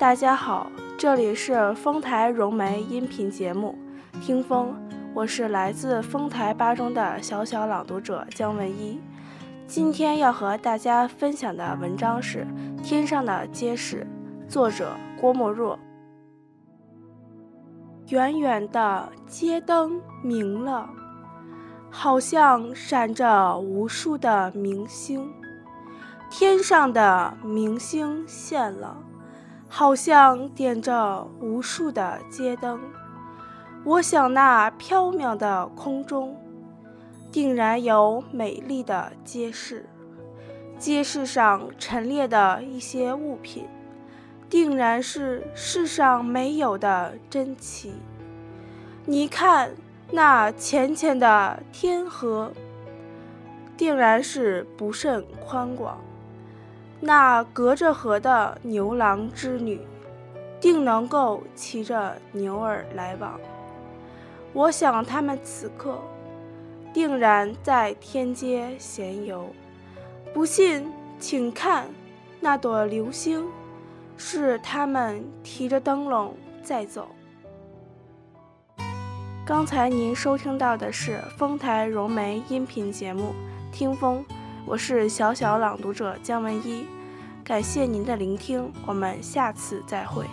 大家好，这里是丰台融媒音频节目《听风》，我是来自丰台八中的小小朗读者姜文一。今天要和大家分享的文章是《天上的街市》，作者郭沫若。远远的街灯明了，好像闪着无数的明星。天上的明星现了，好像点着无数的街灯。我想那缥缈的空中，定然有美丽的街市。街市上陈列的一些物品。定然是世上没有的珍奇。你看那浅浅的天河，定然是不甚宽广。那隔着河的牛郎织女，定能够骑着牛儿来往。我想他们此刻定然在天街闲游。不信，请看那朵流星。是他们提着灯笼在走。刚才您收听到的是丰台融媒音频节目《听风》，我是小小朗读者姜文一，感谢您的聆听，我们下次再会。